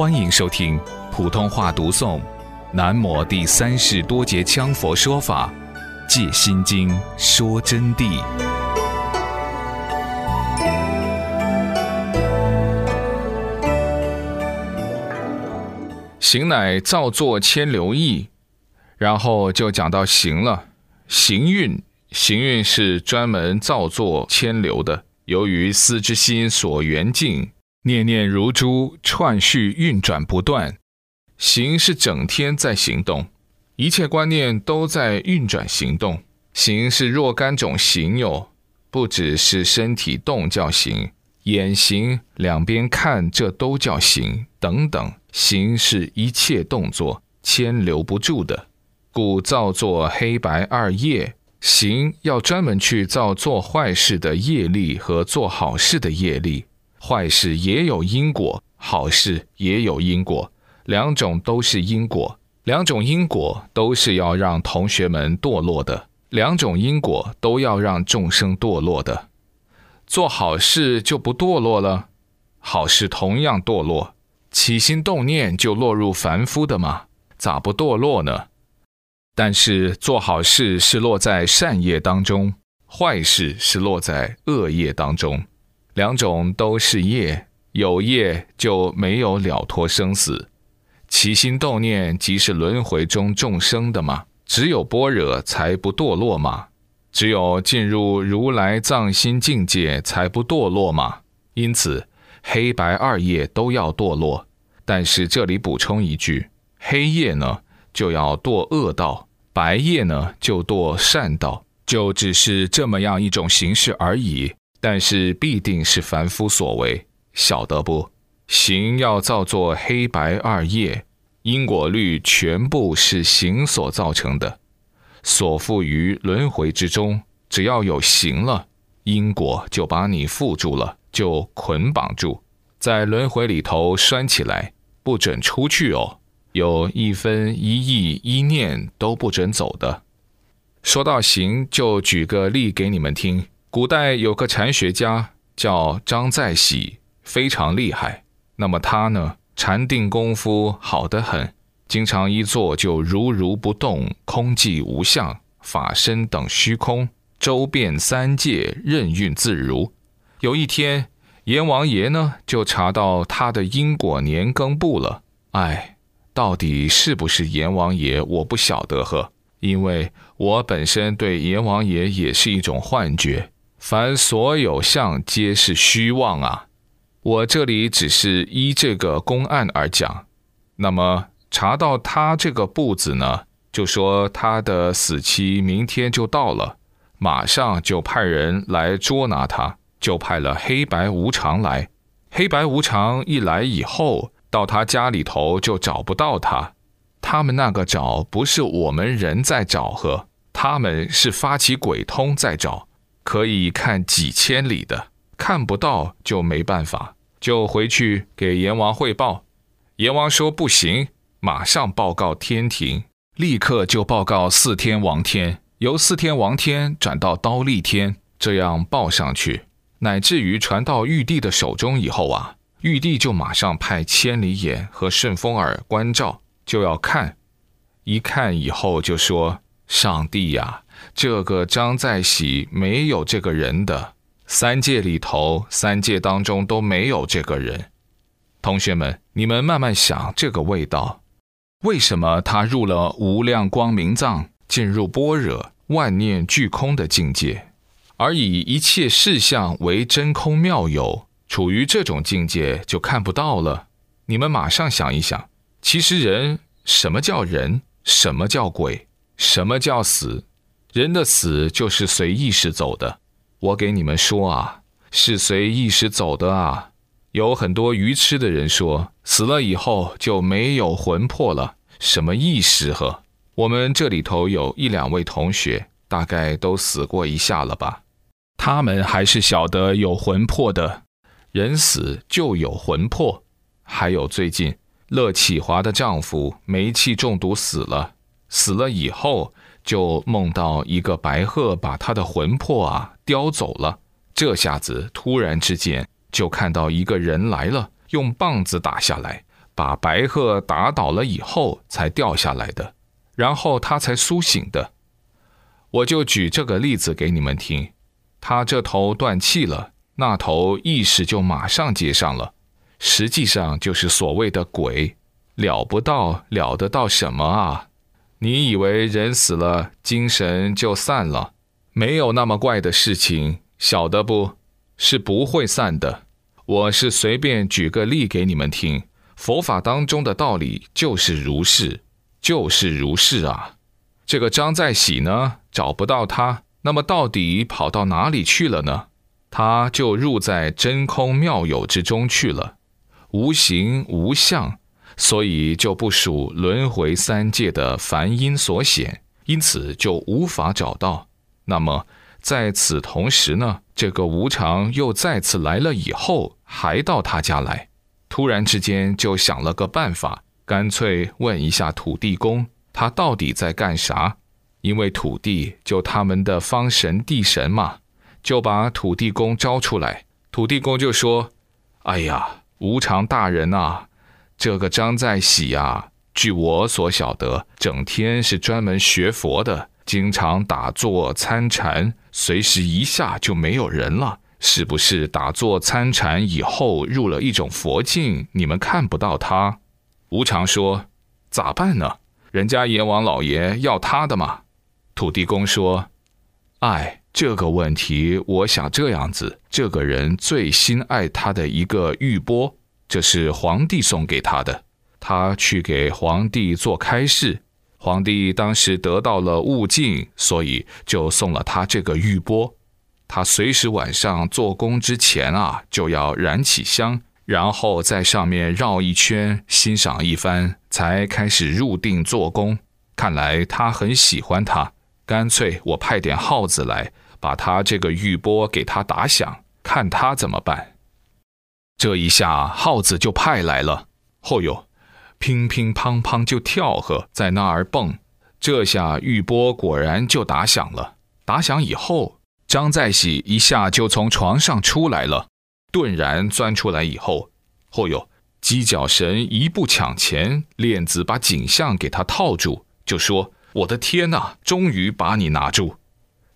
欢迎收听普通话读诵《南摩第三世多杰羌佛说法·借心经说真谛》。行乃造作千流意，然后就讲到行了。行运，行运是专门造作千流的。由于思之心所缘境。念念如珠，串续运转不断。行是整天在行动，一切观念都在运转行动。行是若干种行有，不只是身体动叫行，眼行、两边看这都叫行等等。行是一切动作牵留不住的，故造作黑白二业。行要专门去造做坏事的业力和做好事的业力。坏事也有因果，好事也有因果，两种都是因果，两种因果都是要让同学们堕落的，两种因果都要让众生堕落的。做好事就不堕落了，好事同样堕落，起心动念就落入凡夫的嘛，咋不堕落呢？但是做好事是落在善业当中，坏事是落在恶业当中。两种都是业，有业就没有了脱生死，起心动念即是轮回中众生的嘛。只有般若才不堕落嘛，只有进入如来藏心境界才不堕落嘛。因此，黑白二业都要堕落。但是这里补充一句：黑夜呢就要堕恶道，白夜呢就堕善道，就只是这么样一种形式而已。但是必定是凡夫所为，晓得不？行要造作黑白二业，因果律全部是行所造成的，所附于轮回之中。只要有行了，因果就把你缚住了，就捆绑住，在轮回里头拴起来，不准出去哦。有一分一意一念都不准走的。说到行，就举个例给你们听。古代有个禅学家叫张在喜，非常厉害。那么他呢，禅定功夫好得很，经常一坐就如如不动，空寂无相，法身等虚空，周遍三界，任运自如。有一天，阎王爷呢就查到他的因果年庚簿了。哎，到底是不是阎王爷，我不晓得呵，因为我本身对阎王爷也是一种幻觉。凡所有相皆是虚妄啊！我这里只是依这个公案而讲。那么查到他这个步子呢，就说他的死期明天就到了，马上就派人来捉拿他，就派了黑白无常来。黑白无常一来以后，到他家里头就找不到他。他们那个找不是我们人在找呵，他们是发起鬼通在找。可以看几千里的，看不到就没办法，就回去给阎王汇报。阎王说不行，马上报告天庭，立刻就报告四天王天，由四天王天转到刀立天，这样报上去，乃至于传到玉帝的手中以后啊，玉帝就马上派千里眼和顺风耳关照，就要看，一看以后就说：“上帝呀！”这个张在喜没有这个人的三界里头，三界当中都没有这个人。同学们，你们慢慢想这个味道，为什么他入了无量光明藏，进入般若万念俱空的境界，而以一切事相为真空妙有，处于这种境界就看不到了。你们马上想一想，其实人什么叫人？什么叫鬼？什么叫死？人的死就是随意识走的，我给你们说啊，是随意识走的啊。有很多愚痴的人说，死了以后就没有魂魄了，什么意识呵？我们这里头有一两位同学，大概都死过一下了吧？他们还是晓得有魂魄的，人死就有魂魄。还有最近乐启华的丈夫煤气中毒死了，死了以后。就梦到一个白鹤把他的魂魄啊叼走了，这下子突然之间就看到一个人来了，用棒子打下来，把白鹤打倒了以后才掉下来的，然后他才苏醒的。我就举这个例子给你们听，他这头断气了，那头意识就马上接上了，实际上就是所谓的鬼，了不到了得到什么啊？你以为人死了精神就散了？没有那么怪的事情，晓得不？是不会散的。我是随便举个例给你们听，佛法当中的道理就是如是，就是如是啊。这个张在喜呢，找不到他，那么到底跑到哪里去了呢？他就入在真空妙有之中去了，无形无相，所以就不属轮回三界的凡因所显，因此就无法找到。那么在此同时呢，这个无常又再次来了以后，还到他家来，突然之间就想了个办法，干脆问一下土地公。他到底在干啥？因为土地就他们的方神地神嘛，就把土地公招出来。土地公就说：“哎呀，无常大人呐，这个张在喜啊，据我所晓得，整天是专门学佛的，经常打坐参禅，随时一下就没有人了。是不是打坐参禅以后入了一种佛境，你们看不到他？”无常说：“咋办呢？”人家阎王老爷要他的嘛？土地公说：“哎，这个问题，我想这样子，这个人最心爱他的一个玉钵，这是皇帝送给他的。他去给皇帝做开示，皇帝当时得到了悟净，所以就送了他这个玉钵。他随时晚上做工之前啊，就要燃起香。”然后在上面绕一圈，欣赏一番，才开始入定做工。看来他很喜欢他，干脆我派点耗子来，把他这个玉钵给他打响，看他怎么办。这一下耗子就派来了，嚯哟，乒乒乓乓就跳呵，在那儿蹦。这下玉波果然就打响了。打响以后，张在喜一下就从床上出来了。顿然钻出来以后，嚯哟！鸡脚神一步抢前，链子把景象给他套住，就说：“我的天哪，终于把你拿住！”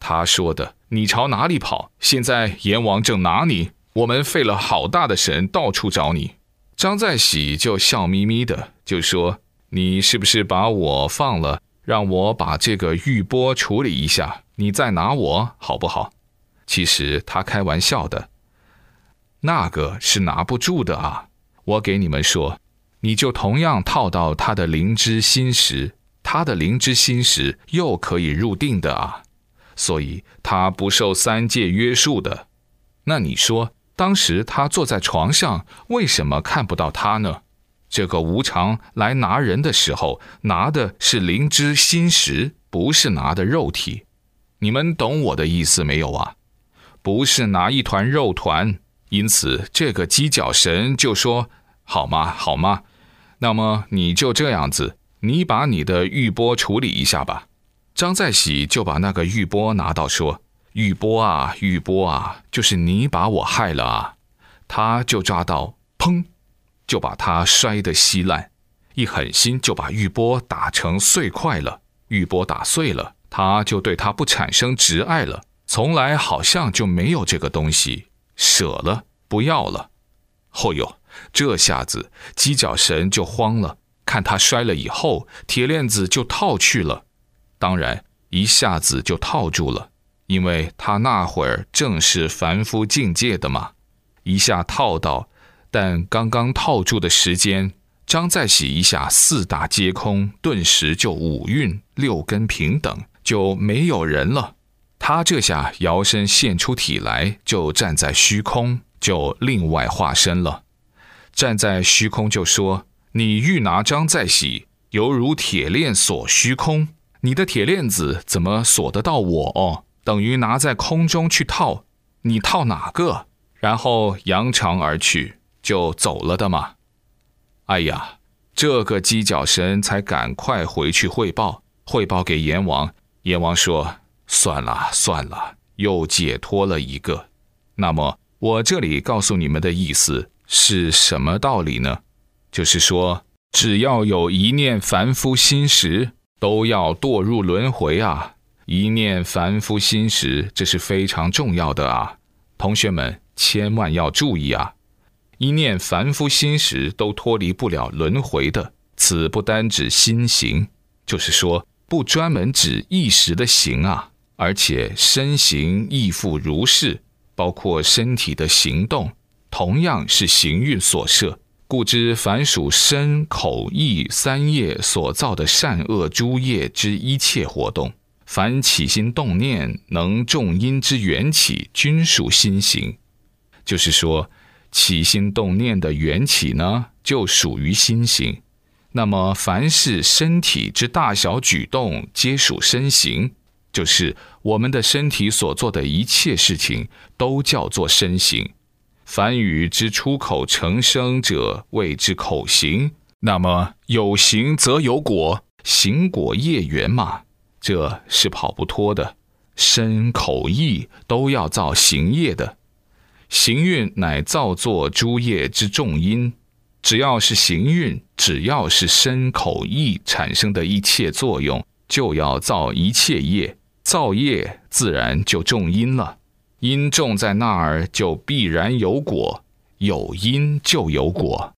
他说的：“你朝哪里跑？现在阎王正拿你，我们费了好大的神，到处找你。”张在喜就笑眯眯的就说：“你是不是把我放了，让我把这个玉钵处理一下，你再拿我好不好？”其实他开玩笑的。那个是拿不住的啊！我给你们说，你就同样套到他的灵芝心石，他的灵芝心石又可以入定的啊，所以他不受三界约束的。那你说，当时他坐在床上，为什么看不到他呢？这个无常来拿人的时候，拿的是灵芝心石，不是拿的肉体。你们懂我的意思没有啊？不是拿一团肉团。因此，这个鸡脚神就说：“好吗？好吗？那么你就这样子，你把你的玉钵处理一下吧。”张在喜就把那个玉钵拿到，说：“玉波啊，玉波啊，就是你把我害了啊！”他就抓到，砰，就把他摔得稀烂，一狠心就把玉波打成碎块了。玉波打碎了，他就对他不产生执爱了，从来好像就没有这个东西。舍了，不要了。后哟，这下子鸡脚神就慌了，看他摔了以后，铁链子就套去了。当然，一下子就套住了，因为他那会儿正是凡夫境界的嘛。一下套到，但刚刚套住的时间，张再喜一下四大皆空，顿时就五蕴六根平等，就没有人了。他这下摇身现出体来，就站在虚空，就另外化身了。站在虚空就说：“你欲拿张再喜，犹如铁链锁虚空。你的铁链子怎么锁得到我？哦，等于拿在空中去套，你套哪个？然后扬长而去，就走了的嘛。哎呀，这个鸡脚神才赶快回去汇报，汇报给阎王。阎王说。”算了算了，又解脱了一个。那么我这里告诉你们的意思是什么道理呢？就是说，只要有一念凡夫心时，都要堕入轮回啊！一念凡夫心时，这是非常重要的啊！同学们千万要注意啊！一念凡夫心时，都脱离不了轮回的。此不单指心行，就是说，不专门指一时的行啊，而且身形亦复如是，包括身体的行动，同样是行运所摄。故知凡属身、口、意三业所造的善恶诸业之一切活动，凡起心动念能重因之缘起，均属心行。就是说，起心动念的缘起呢，就属于心行。那么，凡是身体之大小举动，皆属身行，就是我们的身体所做的一切事情，都叫做身行。凡语之出口成声者，谓之口行。那么有行则有果，行果业缘嘛，这是跑不脱的。身口意都要造行业的，行运乃造作诸业之重因。只要是行运，只要是身口意产生的一切作用，就要造一切业。造业自然就种因了。因种在那儿，就必然有果；有因就有果。